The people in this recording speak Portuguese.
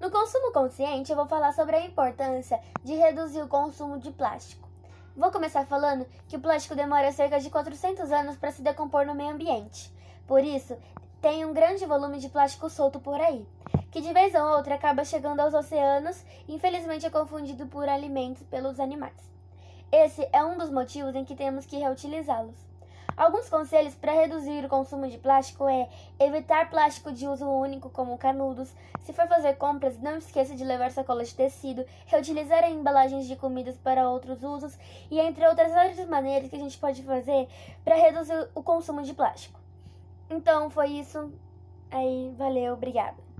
No consumo consciente, eu vou falar sobre a importância de reduzir o consumo de plástico. Vou começar falando que o plástico demora cerca de 400 anos para se decompor no meio ambiente. Por isso, tem um grande volume de plástico solto por aí, que de vez ou outra acaba chegando aos oceanos e infelizmente é confundido por alimentos pelos animais. Esse é um dos motivos em que temos que reutilizá-los. Alguns conselhos para reduzir o consumo de plástico é evitar plástico de uso único, como canudos. Se for fazer compras, não esqueça de levar sacolas de tecido, reutilizar embalagens de comidas para outros usos e entre outras várias maneiras que a gente pode fazer para reduzir o consumo de plástico. Então foi isso. Aí, valeu, obrigada.